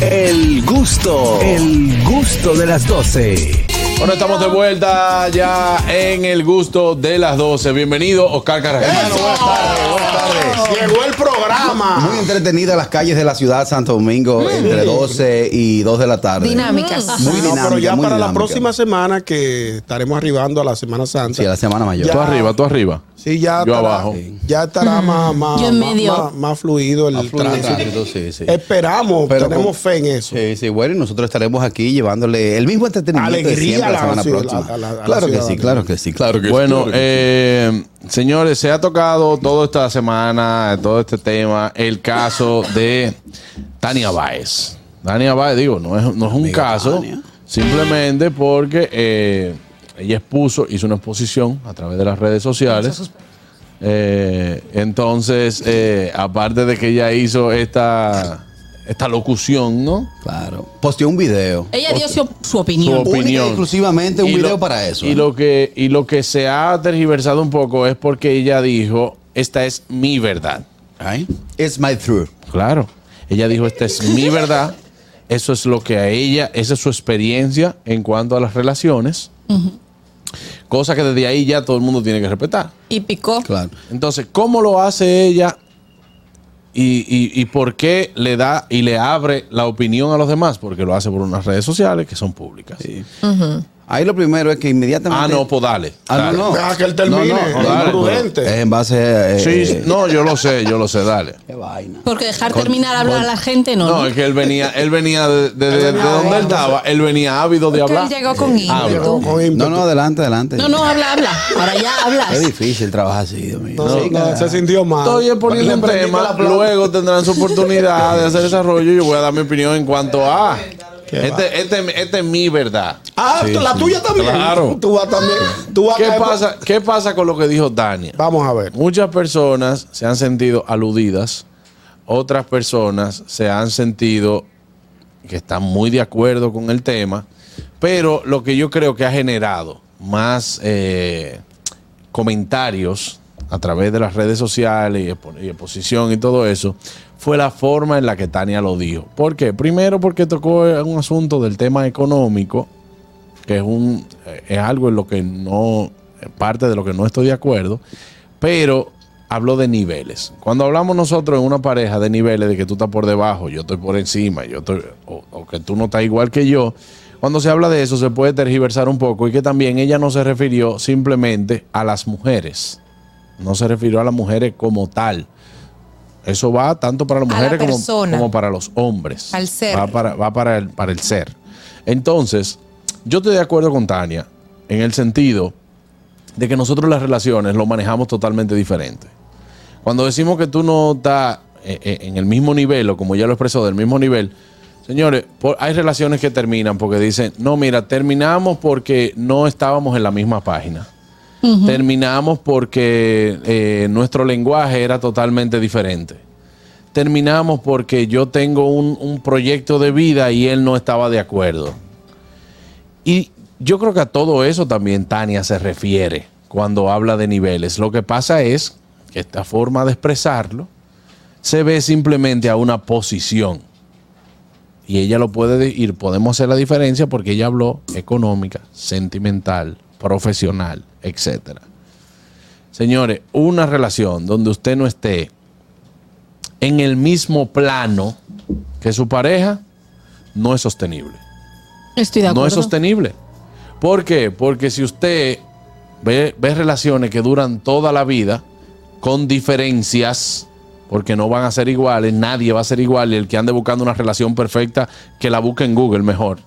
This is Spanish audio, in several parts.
El gusto, el gusto de las 12. Bueno, estamos de vuelta ya en el gusto de las 12. Bienvenido, Oscar Carrasco. Buenas tardes, buenas tardes. Llegó el programa. Muy entretenida las calles de la ciudad de Santo Domingo entre 12 y 2 de la tarde. Dinámicas. Muy No, dinámica, pero ya muy para la próxima semana que estaremos arribando a la Semana Santa. Sí, a la Semana Mayor. Ya. Tú arriba, tú arriba. Sí, ya Yo estará, abajo. Ya estará más, más, más- medio. más- más fluido el tránsito. sí, sí. Esperamos, Pero tenemos con- fe en eso. Sí, sí, bueno, y nosotros estaremos aquí llevándole el mismo entretenimiento de Alegría siempre a la la semana ciudad- próxima. a la- a la claro que sí, claro que sí, claro que Bueno, sí. claro que eh, señores, se ha tocado toda esta semana, todo este tema, el caso de Tania Báez. Tania Báez, digo, no es, no es un Amiga caso, Tania. simplemente porque eh, ella expuso, hizo una exposición a través de las redes sociales. Eh, entonces, eh, aparte de que ella hizo esta, esta locución, ¿no? Claro. Posteó un video. Ella dio su, su opinión. Su Única y opinión. exclusivamente un Y video lo- para eso. Y ¿eh? lo, que, y lo que se ha tergiversado un poco es porque ella dijo, esta es mi verdad. Ay, It's my truth. Claro. Ella dijo, esta es mi verdad. Eso es lo que a ella, esa es su experiencia en cuanto a las relaciones. Cosa que desde ahí ya todo el mundo tiene que respetar. Y picó. Claro. Entonces, ¿cómo lo hace ella? Y, y- y por qué le da y le abre la opinión a los demás? Porque lo hace por unas redes sociales que son públicas. Sí. Ahí lo primero es que inmediatamente. Ah, no, pues dale. Ah, dale. no, no. Deja que él termine, No, no, es dale, imprudente. pero Es en base a. eh, Sí, no, yo lo sé, yo lo sé, dale. Qué vaina. Porque dejar terminar hablar a la gente no. No, ¿no? es que él venía, él venía de, de- de- de venía donde él estaba, él venía ávido de Que él hablar. llegó con ímpetu. Habla. Llegó con ímpetu. No, no, adelante, adelante. No, no, habla, habla. Ahora ya hablas. Es difícil trabajar así, Dios mío. No, Sí, no, se sintió mal. Estoy poniendo un tema, luego tendrán su oportunidad de hacer desarrollo. Yo voy a dar mi opinión en cuanto a. Este, este, este es mi verdad. Ah, la tuya también. Claro. Tú vas también. Tú vas a ¿Qué pasa, ¿Qué pasa con lo que dijo Dania? Vamos a ver. Muchas personas se han sentido aludidas, otras personas se han sentido que están muy de acuerdo con el tema, pero lo que yo creo que ha generado más eh, comentarios a través de las redes sociales y exposición y todo eso, fue la forma en la que Tania lo dijo. ¿Por qué? Primero porque tocó un asunto del tema económico, que es un es algo en lo que no parte de lo que no estoy de acuerdo, pero habló de niveles. Cuando hablamos nosotros en una pareja de niveles de que tú estás por debajo, yo estoy por encima, yo estoy o que tú no estás igual que yo, cuando se habla de eso se puede tergiversar un poco y que también ella no se refirió simplemente a las mujeres. No se refirió a las mujeres como tal. Eso va tanto para las A la mujeres como, como para los hombres. Al ser. Va para, va para el, para el ser. Entonces, yo estoy de acuerdo con Tania en el sentido de que nosotros las relaciones lo manejamos totalmente diferente. Cuando decimos que tú no estás eh, eh, en el mismo nivel, o como ya lo expresó, del mismo nivel, señores, por- hay relaciones que terminan porque dicen, no, mira, terminamos porque no estábamos en la misma página. Terminamos porque eh, nuestro lenguaje era totalmente diferente. Terminamos porque yo tengo un, un proyecto de vida y él no estaba de acuerdo. Y yo creo que a todo eso también Tania se refiere cuando habla de niveles. Lo que pasa es que esta forma de expresarlo se ve simplemente a una posición. Y ella lo puede ir, podemos hacer la diferencia porque ella habló económica, sentimental, profesional, etcétera. Señores, una relación donde usted no esté en el mismo plano que su pareja no es sostenible Estoy de acuerdo. no es sostenible. ¿Por qué? Porque si usted ve, ve relaciones que duran toda la vida con diferencias, porque no van a ser iguales, nadie va a ser igual, y el que ande buscando una relación perfecta, que la busque en Google mejor,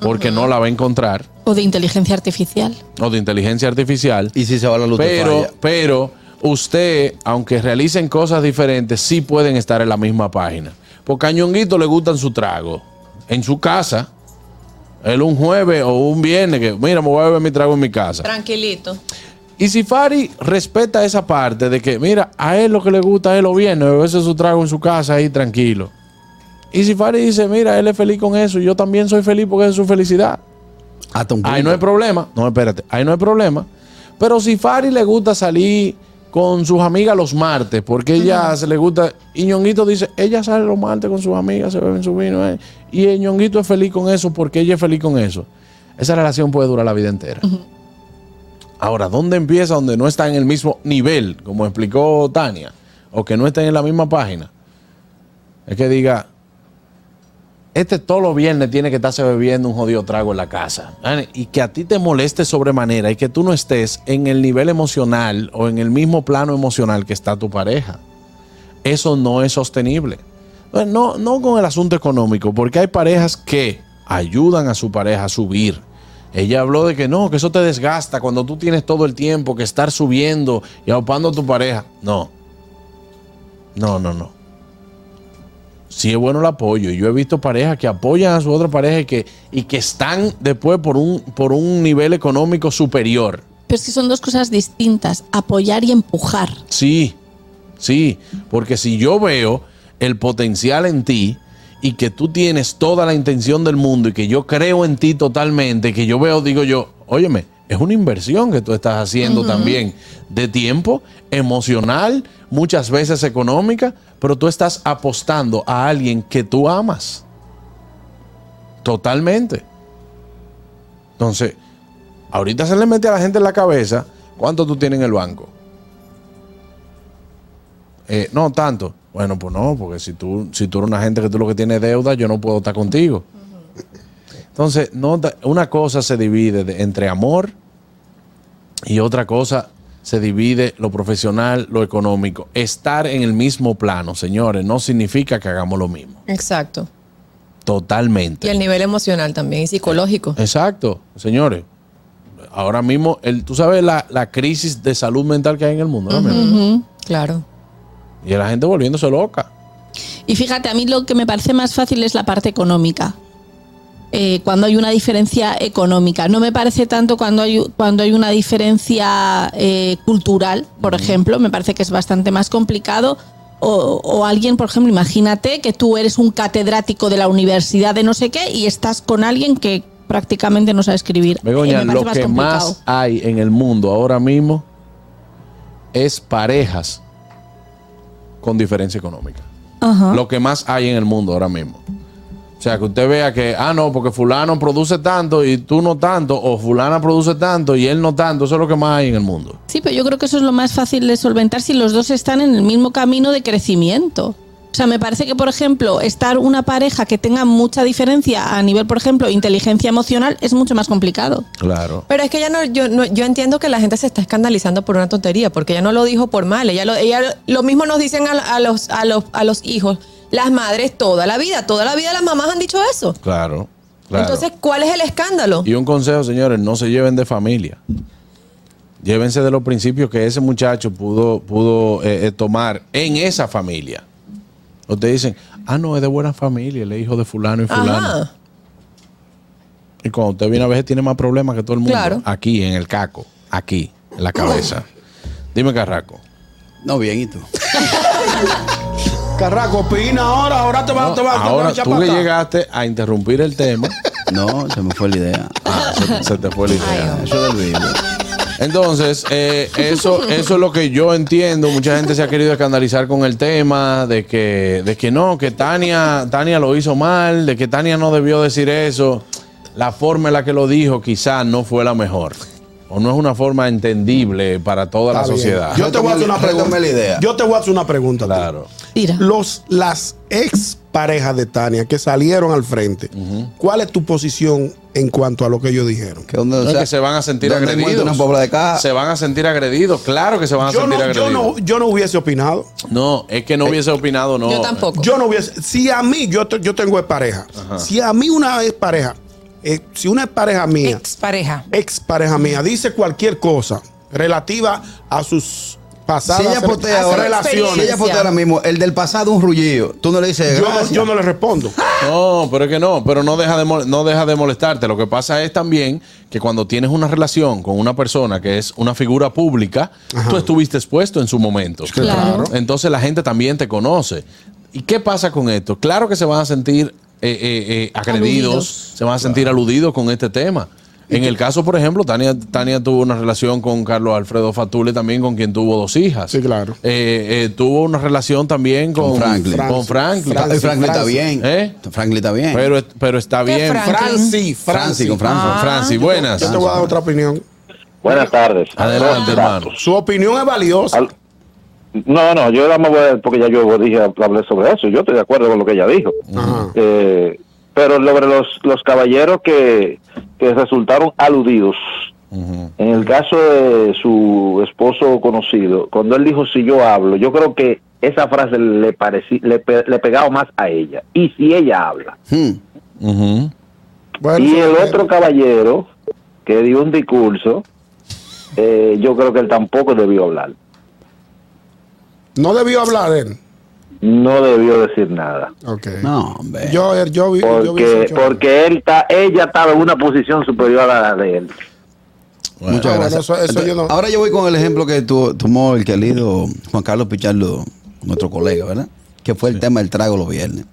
porque no la va a encontrar, O de inteligencia artificial. o de inteligencia artificial. Y si se va la luz, Pero, falla. pero usted, aunque realicen cosas diferentes, sí pueden estar en la misma página. Porque a Ñonguito le gustan su trago. En su casa. Él un jueves o un viernes que, mira, me voy a beber mi trago en mi casa. Tranquilito. Y si Fari respeta esa parte de que, mira, a él lo que le gusta es lo viernes, beberse su trago en su casa ahí tranquilo. Y si Fari dice, mira, él es feliz con eso, y yo también soy feliz porque es su felicidad. Hasta un Ahí no hay problema. No, espérate. Ahí no hay problema. Pero si Fari le gusta salir con sus amigas los martes, porque ella se le gusta. Y Ñonguito dice, ella sale los martes con sus amigas, se beben su vino. eh, y el Ñonguito es feliz con eso porque ella es feliz con eso. Esa relación puede durar la vida entera. Ahora, ¿dónde empieza donde no está en el mismo nivel, como explicó Tania? O que no estén en la misma página. Es que diga, este todos los viernes tiene que estarse bebiendo un jodido trago en la casa. Y que a ti te moleste sobremanera y que tú no estés en el nivel emocional o en el mismo plano emocional que está tu pareja. Eso no es sostenible. No, no con el asunto económico, porque hay parejas que ayudan a su pareja a subir. Ella habló de que no, que eso te desgasta cuando tú tienes todo el tiempo que estar subiendo y aupando a tu pareja. No. No, no, no. Sí es bueno el apoyo. y Yo he visto parejas que apoyan a su otra pareja y que, y que están después por un, por un nivel económico superior. Pero es que son dos cosas distintas, apoyar y empujar. Sí, sí. Porque si yo veo el potencial en ti y que tú tienes toda la intención del mundo y que yo creo en ti totalmente, que yo veo, digo yo, óyeme, es una inversión que tú estás haciendo también de tiempo, emocional, muchas veces económica, pero tú estás apostando a alguien que tú amas. Totalmente. Entonces, ahorita se le mete a la gente en la cabeza cuánto tú tienes en el banco. Eh, no, tanto. Bueno, pues no, porque si tú, si tú eres una gente que tú lo que tienes deuda, yo no puedo estar contigo. Entonces, no, una cosa se divide de- entre amor y otra cosa se divide lo profesional, lo económico. Estar en el mismo plano, señores, no significa que hagamos lo mismo. Exacto. Totalmente. Y el nivel emocional también y psicológico. Exacto, señores. Ahora mismo, el, tú sabes la, la crisis de salud mental que hay en el mundo. mismo? Claro. Y la gente volviéndose loca. Y fíjate, a mí lo que me parece más fácil es la parte económica. Eh, cuando hay una diferencia económica. No me parece tanto cuando hay, cuando hay una diferencia eh, cultural, por ejemplo. Me parece que es bastante más complicado. O, o alguien, por ejemplo, imagínate que tú eres un catedrático de la universidad de no sé qué y estás con alguien que prácticamente no sabe escribir. Begoña, Eh, me lo que complicado. más hay en el mundo ahora mismo es parejas con diferencia económica. Ajá. Lo que más hay en el mundo ahora mismo. O sea, que usted vea que, ah, no, porque fulano produce tanto y tú no tanto, o fulana produce tanto y él no tanto, eso es lo que más hay en el mundo. Sí, pero yo creo que eso es lo más fácil de solventar si los dos están en el mismo camino de crecimiento. O sea, me parece que, por ejemplo, estar una pareja que tenga mucha diferencia a nivel, por ejemplo, inteligencia emocional es mucho más complicado. Claro. Pero es que ella no yo, no, yo entiendo que la gente se está escandalizando por una tontería, porque ella no lo dijo por mal. Ella lo, ella lo mismo nos dicen a, a los, a, los, a los hijos, las madres toda la vida, toda la vida las mamás han dicho eso. Claro. claro. Entonces, ¿cuál es el escándalo? Y un consejo, señores, no se lleven de familia. Llévense de los principios que ese muchacho pudo, pudo eh, eh, tomar en esa familia. Ustedes dicen, ah, no, es de buena familia, el hijo de fulano y fulano. Ajá. Y cuando usted viene a veces tiene más problemas que todo el mundo. Claro. Aquí, en el caco, aquí, en la cabeza. Dime, Carraco. No, bien, ¿y tú? Carraco, opina ahora, ahora te vas te va, te va Ahora a tú atrás. llegaste a interrumpir el tema, No, se me fue la idea. ah, se, se te fue la idea. Eso del video. Entonces, eh, eso, eso es lo que yo entiendo. Mucha gente se ha querido escandalizar con el tema de que, de que no, que Tania, Tania lo hizo mal, de que Tania no debió decir eso. La forma en la que lo dijo quizás no fue la mejor. O no es una forma entendible para toda la bien. sociedad. Yo te voy a hacer una pregunta. la idea. Yo te voy a hacer una pregunta. Claro. Tira. Los, las ex parejas de Tania que salieron al frente, ¿cuál es tu posición en cuanto a lo que ellos dijeron? Que donde, o es que se van a sentir agredidos. de caja. Se van a sentir agredidos. Claro que se van a Yo sentir no, yo, agredidos. no, yo no hubiese opinado. No, es que no hubiese opinado, no. Yo tampoco. Yo no hubiese. Si a mí, yo, yo tengo pareja. Si a mí una ex pareja, eh, si una pareja mía, Ex pareja. ex pareja mía, dice cualquier cosa relativa a sus pasadas Si ella ahora, relaciones, si ella postea ahora mismo, el del pasado un rullido, tú no le dices yo, no, yo no le respondo. No, pero es que no, pero no deja, de, no deja de molestarte. Lo que pasa es también que cuando tienes una relación con una persona que es una figura pública, tú estuviste expuesto en su momento. Claro. Entonces la gente también te conoce. ¿Y qué pasa con esto? Claro que se van a sentir eh, eh, eh, agredidos, Aludidos. se van a sentir aludidos con este tema. En el caso, por ejemplo, Tania, Tania tuvo una relación con Carlos Alfredo Fatule, también con quien tuvo dos hijas. Sí, claro. Eh, eh, tuvo una relación también con, Con Franklin. Con Franklin. Francis, Franklin está bien. ¿Eh? Franklin está bien. Pero, pero está ¿Qué bien. Francis Francis. con Francis. Ah. Francis, buenas. Yo te voy a dar otra opinión. Buenas tardes. Adelante, hermano. Su opinión es valiosa. Al- No, no, yo nada más voy a- porque ya yo dije, hablé sobre eso. Yo estoy de acuerdo con lo que ella dijo. Ajá. Eh, pero sobre los, los caballeros que, que resultaron aludidos, en el caso de su esposo conocido, cuando él dijo si yo hablo, yo creo que esa frase le parecí, le, pe- le pegaba más a ella. Y si ella habla. Hmm. Bueno, Y el depende. otro caballero que dio un discurso, eh, yo creo que él tampoco debió hablar. No debió hablar él. No debió decir nada. Ok. No, hombre. Yo, yo, vi- yo vi Porque, show. porque él ta- ella estaba en una posición superior a la de él. Bueno. Muchas bueno, gracias. eso- eso Entonces, yo no- Ahora yo voy con el ejemplo que tu- tomó el querido Juan Carlos Pichardo, nuestro colega, ¿verdad? Que fue el tema del trago los viernes.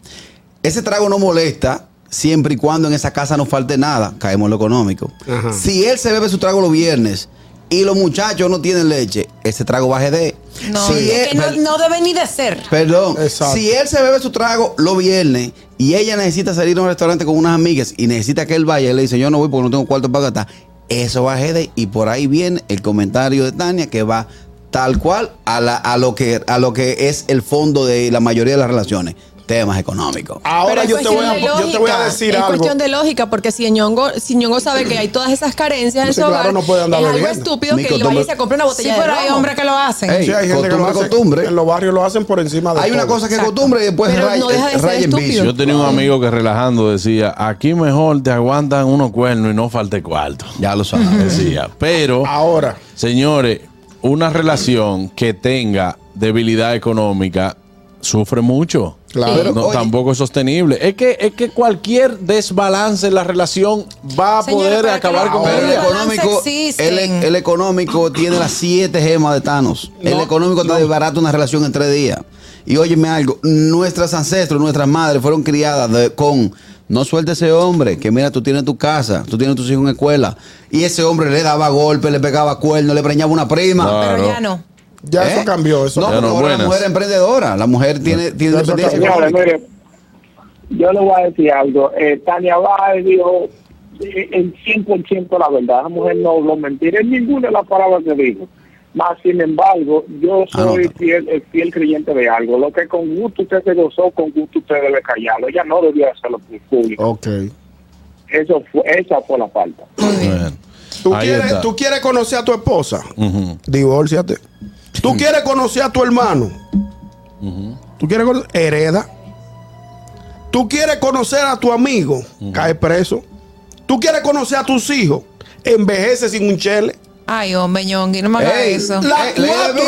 Ese trago no molesta siempre y cuando en esa casa no falte nada. Caemos en lo económico. Ajá. Si él se bebe su trago los viernes y los muchachos no tienen leche, ese trago va a GD. No, Si es él- que no, debe ni de ser. Perdón, Exacto. si él se bebe su trago los viernes y ella necesita salir a un restaurante con unas amigas y necesita que él vaya y le dice yo no voy porque no tengo cuarto para gastar, eso va a GD y por ahí viene el comentario de Tania que va tal cual a, la, a, lo que, a lo que es el fondo de la mayoría de las relaciones, temas económicos. Ahora yo es te, voy a, cuestión de yo te voy a lógica. decir es algo. cuestión de lógica, porque si Ñongo, si Ñongo sabe que hay todas esas carencias en su claro, hogar, no puede andar es algo bebiendo. estúpido que él vaya y se compre una Sí, botella pero hay hombres que lo hacen. Ey, Sí, hay gente que lo costumbre, hace. costumbre. En los barrios lo hacen por encima de Hay una cosa que es costumbre y después Pero raya, no deja de ser en vicio. Yo tenía un amigo que relajando decía, aquí mejor te aguantan unos cuernos y no falte cuarto. Ya lo sabes. Decía, pero, Ahora, señores, una relación que tenga debilidad económica sufre mucho. Claro. Pero, No, oye, tampoco es sostenible. Es que, es que cualquier desbalance en la relación va a poder acabar con la- Pero el Los ella. balances económico, el, el económico tiene las siete gemas de Thanos. el económico te desbarata una relación en tres días. Y óyeme algo, nuestras ancestros, nuestras madres fueron criadas de- con no suelte ese hombre, que mira, tú tienes tu casa, tú tienes tus hijos en escuela. Y ese hombre le daba golpes, le pegaba cuernos, le preñaba una prima. No. Pero ya no. Ya ¿Eh? eso cambió. Eso no, porque no, ahora la mujer es emprendedora, la mujer tiene, tiene mire, yo le voy a decir algo. Eh, Tania Báez dijo eh, el 100% la verdad. La mujer no habló mentira en ninguna de las palabras que dijo. Más sin embargo, yo Ah, soy claro. fiel, el fiel creyente de algo. Lo que con gusto usted se gozó, con gusto usted debe callarlo. Ella no debía hacerlo por público. Ok. Eso fue, esa fue la falta. Bueno, ¿Tú quieres, está. ¿Tú quieres conocer a tu esposa? Ujú. Divórciate. ¿Tú quieres conocer a tu hermano? ¿Tú quieres conocer? Hereda. ¿Tú quieres conocer a tu amigo? Cae preso. ¿Tú quieres conocer a tus hijos? Envejece sin un chele. Ay, hombre, Ñongui, no me hagas eso. Las Eh, ley de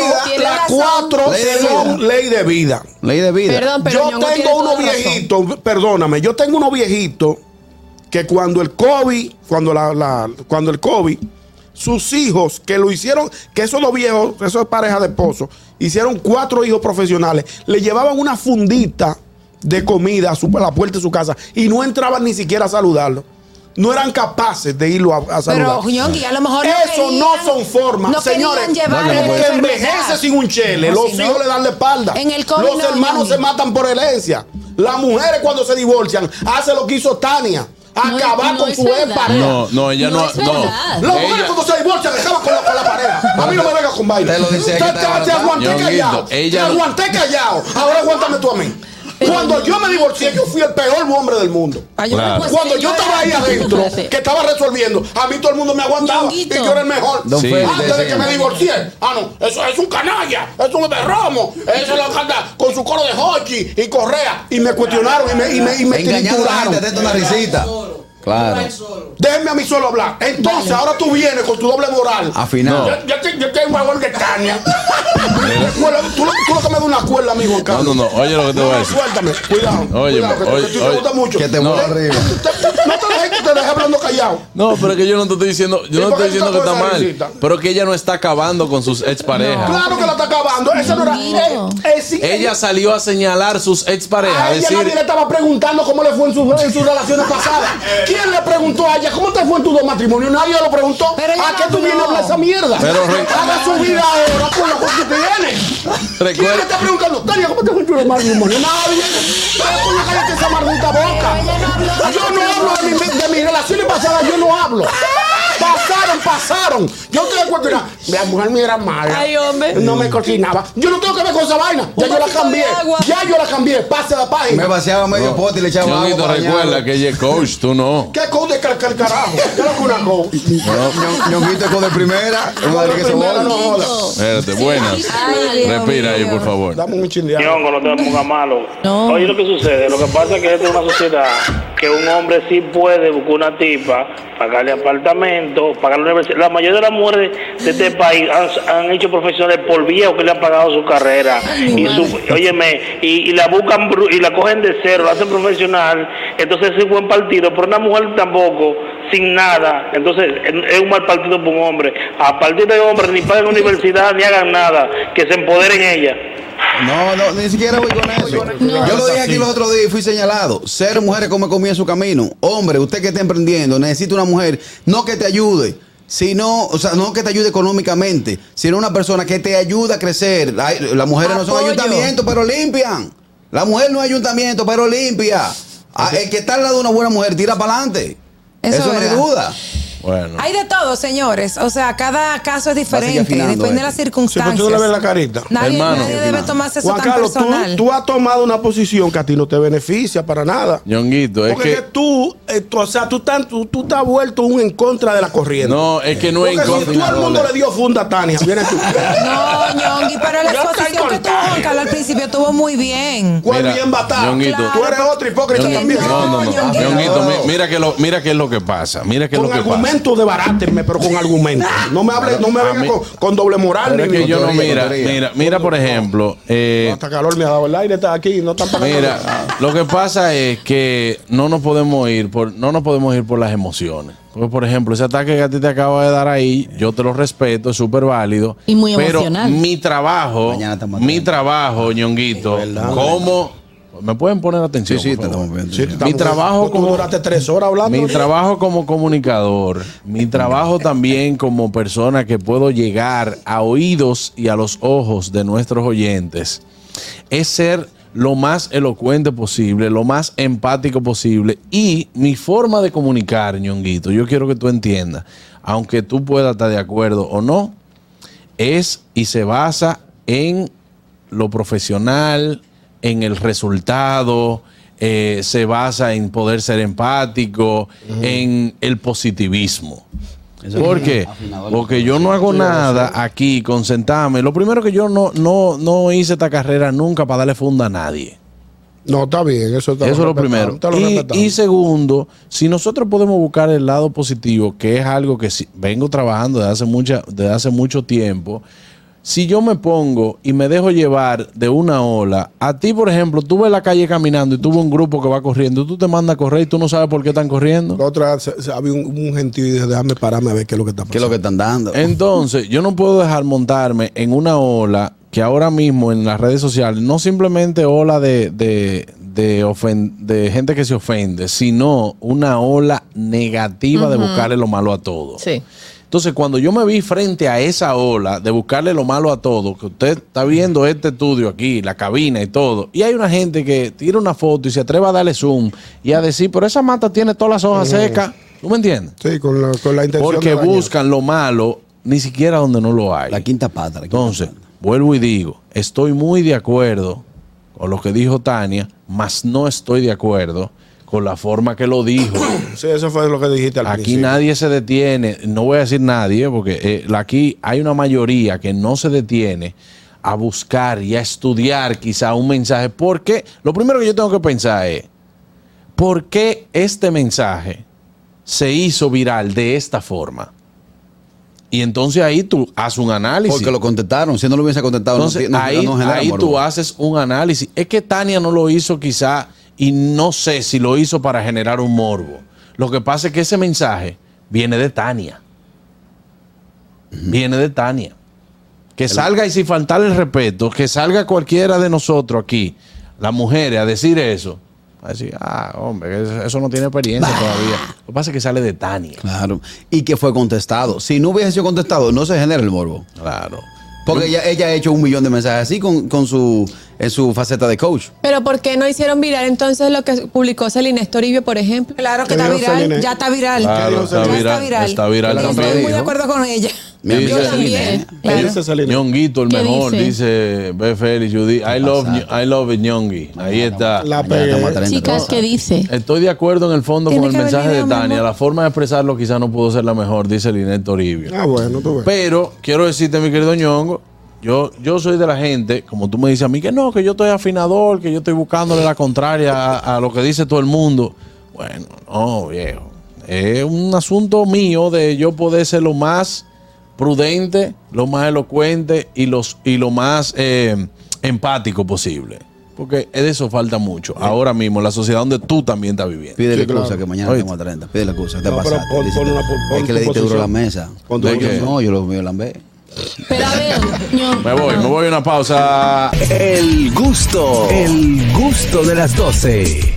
cuatro, cuatro Ley de son vida. ley de vida. Ley de vida. Perdón, pero yo tengo unos la razón. viejitos, perdóname, yo tengo unos viejitos que cuando el COVID, cuando la, la- cuando el COVID, sus hijos que lo hicieron, que esos dos viejos, esos es pareja de esposos, hicieron cuatro hijos profesionales, le llevaban una fundita de comida a, su- a la puerta de su casa y no entraban ni siquiera a saludarlo. No eran capaces de irlo a, a saludar. Pero, Ñongui, a lo mejor no Eso no querían- son formas. no Señores, el la que envejece sin un chele, No, los si no. hijos le dan la espalda. En el COVID los no, hermanos se matan por herencia. Las mujeres cuando se divorcian hacen lo que hizo Tania. Acabar no con es su pareja. No, no, ella no. No no. mujeres Ella- cuando se divorcian acaban con la, con la pareja. A mí no me vengas con baile. Te lo dice Te- te- te aguanté callado. ella- Te aguanté callado. Ahora aguántame tú a mí. Cuando yo me divorcié, yo fui el peor hombre del mundo. Ay, yo me Claro. Cuando yo estaba ahí adentro, que estaba resolviendo, a mí todo el mundo me aguantaba Ñonguito. y yo era el mejor. Don Sí. Félix, Antes de que me divorcié. Ah, no, eso es un canalla, es un berromo, eso lo canta con su coro de hochi y correa. Y me cuestionaron y me, y me, y me Engañando Claro. Déjenme a mí solo hablar. Entonces, ahora tú vienes con tu doble moral. Afinado. Yo, yo, te- yo tengo mejor que Tania. Bueno, tú, lo- tú lo que me das una cuerda, amigo No, no, no. Oye lo que te voy a decir. Suéltame, cuidado. Oye, cuidado, que, oye, que tú te oye. gusta mucho. Que te No. arriba. No te dejes ahí que te dejé hablando callado. No, pero es que yo no te estoy diciendo, yo ¿Y no estoy tú diciendo que está mal. risita? Pero que ella no está acabando con sus exparejas. Claro que la está acabando. Esa no era. Eh, eh, sí, Ella salió a señalar sus exparejas. A Es ella decir, nadie le estaba preguntando cómo le fue en, sus- en sus relaciones pasadas. ¿Quién le preguntó a ella cómo te fue en tus dos matrimonios? Nadie lo preguntó. ¿A no qué tú vienes a hablar esa mierda? Pero re- Haga su vida ahora con lo que tiene. ¿Quién Recuerda- le está preguntando? Tania, ¿cómo te fue en tus dos matrimonios? Nadie. Pero coño, cállate esa maldita boca. Yo no hablo de, mi- de mis relaciones pasadas, yo no hablo. Pasaron, pasaron. Yo te acuerdo, mira, la mujer mía era mala. Ay, hombre. No me cocinaba. Yo no tengo que ver con esa vaina. Ya yo la cambié. agua. Ya yo la cambié. Pase la página. Me vaciaba medio pote y le echaba agua. Ñonguito, para recuerda que ella es coach, tú no. ¿Qué coach de cal- carajo? ¿Qué es una coach? Ño- Ñonguito es con de primera. de que se bola. no joda. Espérate, buenas. Respira ahí, por favor. Dame un chin de agua. Ñongo, no te ponga malo. No. Oye, lo que sucede, lo que pasa es que esta es una sociedad que un hombre sí puede buscar una tipa, pagarle apartamento, pagarle la mayoría de las mujeres de este país han, han hecho profesiones por viejo que le han pagado su carrera. Y su, óyeme, y, y la buscan y la cogen de cero, la hacen profesional. Entonces es un buen partido, pero una mujer tampoco, sin nada. Entonces es un mal partido para un hombre. A partir de hombre ni paguen universidad ni hagan nada, que se empoderen ella. No, no, ni siquiera voy con eso. Yo lo dije aquí los otros días y fui señalado. Ser mujeres come comida en su camino. Hombre, usted que está emprendiendo, necesita una mujer, no que te ayude. Sino, o sea, no que te ayude económicamente, sino una persona que te ayude a crecer. Las mujeres no son ayuntamientos, pero limpian. La mujer no es ayuntamiento, pero limpia. Ah, El que está al lado de una buena mujer tira para adelante. Eso Eso, es no hay duda. Bueno. Hay de todo, señores. O sea, cada caso es diferente. afinando Depende de esto. las Sí, pero circunstancias. tú le ves la carita. Nadie, Hermano. nadie debe tomarse eso Juan tan Carlos, tú, personal. tú has tomado una posición que a ti no te beneficia para nada. Ñonguito, es Porque que. que tú, eh, tú, o sea, tú, estás- tú, tú te has vuelto un en contra de la corriente. No, es que no es Porque en si contra. todo el mundo le dio funda a Tania, viene tú. No, Ñongui, pero la exposición que tuvo. Juan Carlos al principio estuvo muy bien. ¿Cuál Mira, bien batado? Ñonguito. Tú eres otro hipócrita Ñonguito, también. No, no, no. Ñonguito. Ñonguito, mi- mira que lo, mira qué es lo que pasa. Mira qué es Con lo que pasa. De barátenme, pero con argumentos. No me hable, no me venga con, con doble moral. Pero ni que yo no mira, mira, mira por ejemplo, eh, Hasta calor me ha dado el aire, está aquí, no pagando Mira, nada. lo que pasa es que no nos podemos ir por, no nos podemos ir por las emociones. Porque, por ejemplo, ese ataque que a ti te acaba de dar ahí, yo te lo respeto, es súper válido. Y muy pero emocional. mi trabajo, mi trabajo, ñonguito, como me pueden poner atención. Sí, sí, por favor? Sí, Mi trabajo tú como duraste tres horas hablando. mi trabajo como comunicador, mi trabajo también como persona que puedo llegar a oídos y a los ojos de nuestros oyentes es ser lo más elocuente posible, lo más empático posible y mi forma de comunicar, ñonguito, yo quiero que tú entiendas, aunque tú puedas estar de acuerdo o no, es y se basa en lo profesional, en el resultado, eh, se basa en poder ser empático, en el positivismo. Eso ¿Por qué? Porque yo no hago nada aquí con sentarme. Lo primero que yo no, no, no hice esta carrera nunca para darle funda a nadie. No, está bien, eso, te Eso es lo primero. lo Y, y segundo, si nosotros podemos buscar el lado positivo, que es algo que sí- vengo trabajando desde hace, mucha, desde hace mucho tiempo, si yo me pongo y me dejo llevar de una ola, a ti, por ejemplo, tú ves la calle caminando y tú ves un grupo que va corriendo, y tú te mandas a correr y tú no sabes por qué están corriendo. La otra, se- se- había un, un gentío y dije, déjame pararme a ver qué es lo que está pasando. ¿Qué es lo que están dando? Entonces, yo no puedo dejar montarme en una ola que ahora mismo en las redes sociales, no simplemente ola de, de, de, ofen- de gente que se ofende, sino una ola negativa de buscarle lo malo a todo. Sí. Entonces, cuando yo me vi frente a esa ola de buscarle lo malo a todo, que usted está viendo este estudio aquí, la cabina y todo, y hay una gente que tira una foto y se atreve a darle zoom y a decir, pero esa mata tiene todas las hojas secas, ¿tú me entiendes? Sí, con la, con la intención Porque de buscan lo malo ni siquiera donde no lo hay. La quinta pata. la quinta Entonces, pata. vuelvo y digo, estoy muy de acuerdo con lo que dijo Tania, mas no estoy de acuerdo con la forma que lo dijo. Sí, eso fue lo que dijiste al Aquí principio. nadie se detiene, no voy a decir nadie, porque eh, aquí hay una mayoría que no se detiene a buscar y a estudiar quizá un mensaje. Porque lo primero que yo tengo que pensar es, ¿por qué este mensaje se hizo viral de esta forma? Y entonces ahí tú haces un análisis. Porque lo contestaron. Si no lo hubiese contestado, no Entonces, no, ahí, no genera ahí tú haces un análisis. Es que Tania no lo hizo quizá y no sé si lo hizo para generar un morbo. Lo que pasa es que ese mensaje viene de Tania. Viene de Tania. Que salga y sin faltar el respeto, que salga cualquiera de nosotros aquí, las mujeres, a decir eso. A decir, ah, hombre, eso no tiene experiencia todavía. Lo que pasa es que sale de Tania. Claro. Y que fue contestado. Si no hubiese sido contestado, no se genera el morbo. Claro. Porque ella, ella ha hecho un millón de mensajes así con, con su, en su faceta de coach. Pero ¿por qué no hicieron viral entonces lo que publicó Celina Estoribio, por ejemplo? Claro que ¿Qué está viral, Celine? ya está viral. Claro, está Ya viral, está viral Yo también. estoy muy de acuerdo con ella. Mi Dice- amiga también, claro. Dice. Ñonguito, el ¿Qué mejor, dice? dice. Félix, Judy. I love. I love Ñongui. Ahí está. La Ya estamos a pegué. 30 Chicas. ¿qué dice? Estoy de acuerdo en el fondo con el mensaje de Tania. La forma de expresarlo quizá no pudo ser la mejor, dice Linet Toribio. Ah, bueno, tú ves. Pero quiero decirte, mi querido ñongo, yo, yo soy de la gente, como tú me dices a mí, que no, que yo estoy afinador, que yo estoy buscándole la contraria a, a lo que dice todo el mundo. Bueno, no, viejo. Es un asunto mío de yo poder ser lo más prudente, lo más elocuente y, los, y lo más eh, empático posible. Porque de eso falta mucho. Ahora mismo, en la sociedad donde tú también estás viviendo. Pide la Sí, excusa claro. que mañana estamos a 30. Pide la excusa. Te No, pon es que le diste duro a la mesa. Pon tu ¿De qué? posición. No, yo lo mío lambé. Pero a ver, Me voy, me voy a una pausa. El gusto, el gusto de las 12.